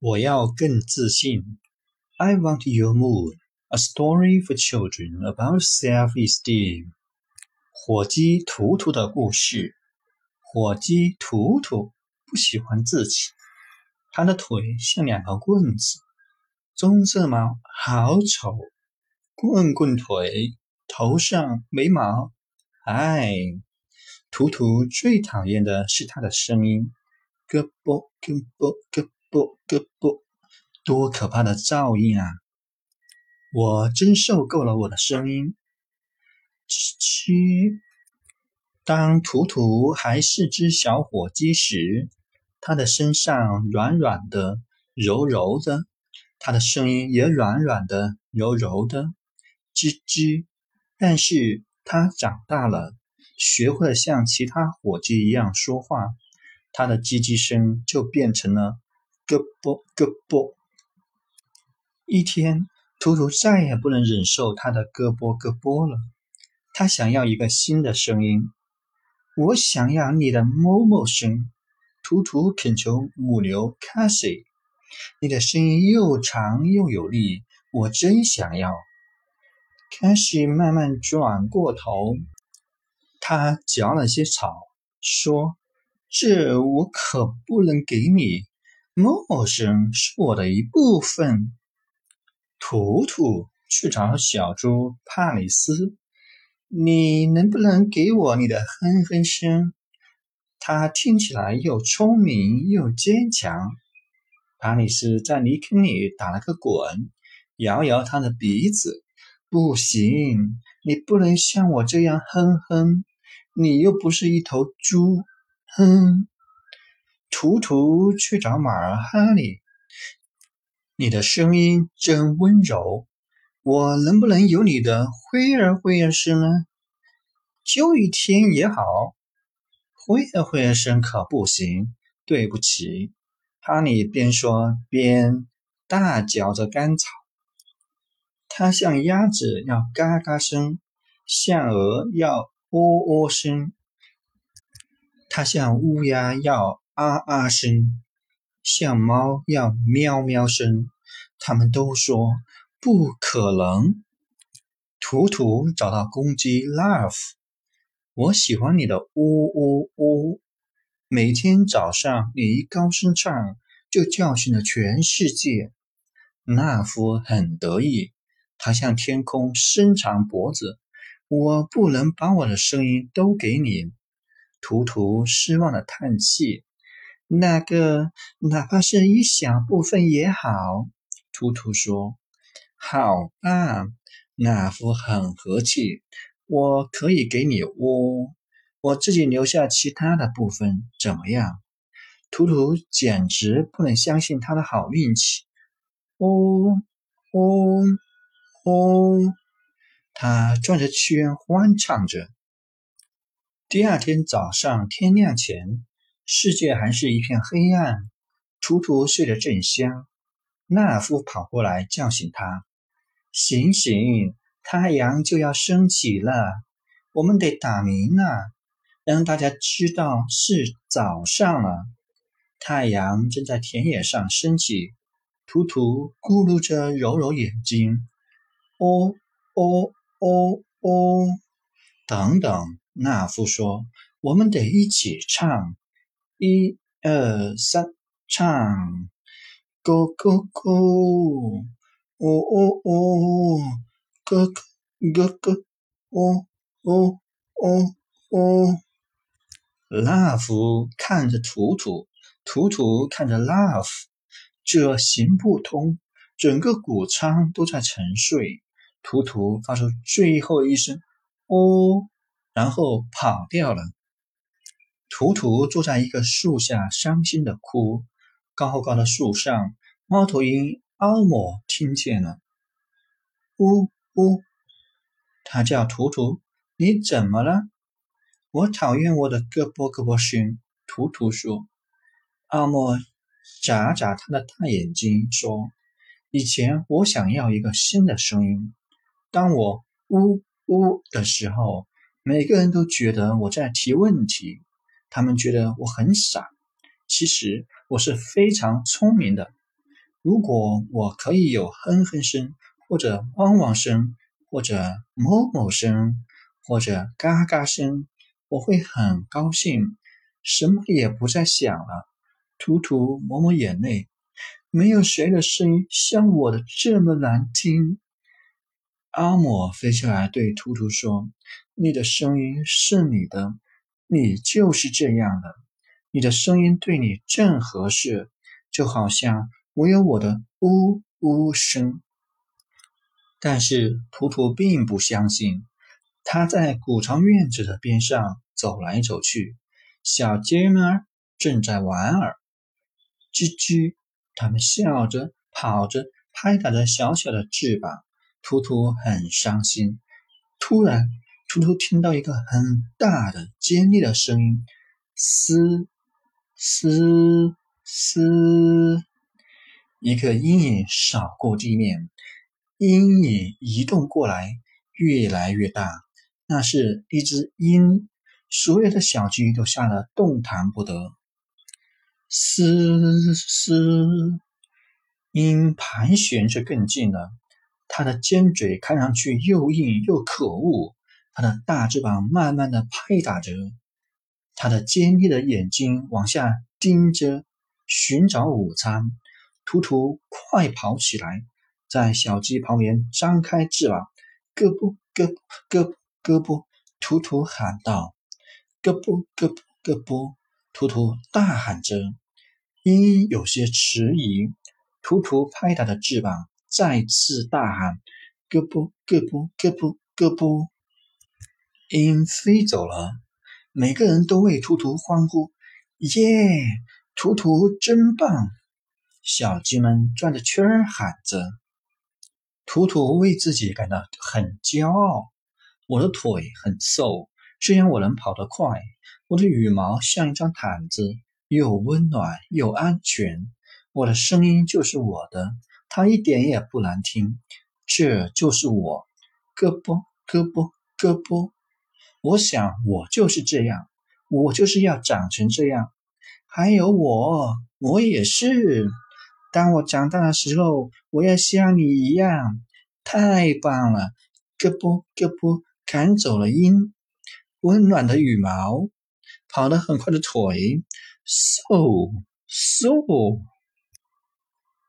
我要更自信。I want your mood. A story for children about self-esteem. 火鸡图图的故事。火鸡图图不喜欢自己，它的腿像两条棍子，棕色毛好丑，棍棍腿，头上没毛。唉，图图最讨厌的是它的声音，咯啵咯啵咯啵咯啵，多可怕的噪音啊！我真受够了我的声音。吱吱。当图图还是只小火鸡时，它的身上软软的、柔柔的，它的声音也软软的、柔柔的，吱吱。但是它长大了，学会了像其他火鸡一样说话，它的叽叽声就变成了咯啵咯啵。一天，图图再也不能忍受它的咯啵咯啵了，他想要一个新的声音。我想要你的某某声，图图恳求母牛卡西，你的声音又长又有力，我真想要。卡西慢慢转过头，他嚼了些草，说：“这我可不能给你，陌生是我的一部分。”图图去找小猪帕里斯。你能不能给我你的哼哼声？它听起来又聪明又坚强。帕里斯在泥坑里打了个滚，摇摇他的鼻子。不行，你不能像我这样哼哼。你又不是一头猪。哼。图图去找马儿哈利。你的声音真温柔。我能不能有你的灰儿灰儿声呢？就一天也好。灰儿灰儿声可不行。对不起，哈利边说边大嚼着干草。它像鸭子要嘎嘎声，像鹅要喔喔声，它像乌鸦要啊啊声，像猫要喵喵声。他们都说。不可能！图图找到公鸡 Love，我喜欢你的呜呜呜。每天早上你一高声唱，就叫醒了全世界。纳夫很得意，他向天空伸长脖子。我不能把我的声音都给你。图图失望的叹气。那个，哪怕是一小部分也好。图图说。好吧，纳夫很和气。我可以给你窝，我自己留下其他的部分，怎么样？图图简直不能相信他的好运气。哦哦哦！他转着圈欢唱着。第二天早上天亮前，世界还是一片黑暗。图图睡得正香，纳夫跑过来叫醒他。醒醒，太阳就要升起了，我们得打鸣啊，让大家知道是早上了。太阳正在田野上升起，图图咕噜着揉揉眼睛。哦哦哦哦，等等，纳夫说：“我们得一起唱，一二三，唱，Go Go Go。”哦哦哦，哥哥哥哥，哦哦哦哦，Love 看着图图，图图看着 Love，这行不通，整个谷仓都在沉睡。图图发出最后一声哦，然后跑掉了。图图坐在一个树下，伤心的哭。高高的树上，猫头鹰。奥莫听见了，呜呜，他叫图图，你怎么了？我讨厌我的咯啵咯啵声。图图说。奥莫眨眨他的大眼睛说：“以前我想要一个新的声音，当我呜呜的时候，每个人都觉得我在提问题，他们觉得我很傻。其实我是非常聪明的。”如果我可以有哼哼声，或者汪汪声，或者某某声，或者嘎嘎声，我会很高兴，什么也不再想了。图图抹抹眼泪，没有谁的声音像我的这么难听。阿莫飞下来对图图说：“你的声音是你的，你就是这样的。你的声音对你正合适，就好像我有我的呜呜声。”但是图图并不相信。他在谷仓院子的边上走来走去，小鸡们正在玩儿，吱吱，它们笑着、跑着、拍打着小小的翅膀。图图很伤心。突然，图图听到一个很大的、尖利的声音：“嘶嘶嘶！”一个阴影扫过地面。阴影移动过来，越来越大。那是一只鹰，所有的小鸡都吓得动弹不得。嘶嘶，鹰盘旋着更近了。它的尖嘴看上去又硬又可恶。它的大翅膀慢慢的拍打着，它的尖利的眼睛往下盯着，寻找午餐。图图，快跑起来！在小鸡旁边张开翅膀，咯嘣咯咯咯嘣！图图喊道：“咯嘣咯咯嘣！”图图大喊着。鹰有些迟疑。图图拍打着翅膀，再次大喊：“咯嘣咯嘣咯嘣咯嘣！”鹰飞走了。每个人都为图图欢呼：“耶！图图真棒！”小鸡们转着圈儿喊着。图图为自己感到很骄傲。我的腿很瘦，虽然我能跑得快。我的羽毛像一张毯子，又温暖又安全。我的声音就是我的，它一点也不难听。这就是我，咯嘣咯嘣咯嘣。我想我就是这样，我就是要长成这样。还有我，我也是。当我长大的时候，我要像你一样，太棒了！咯嘣咯嘣，赶走了鹰，温暖的羽毛，跑得很快的腿，嗖嗖。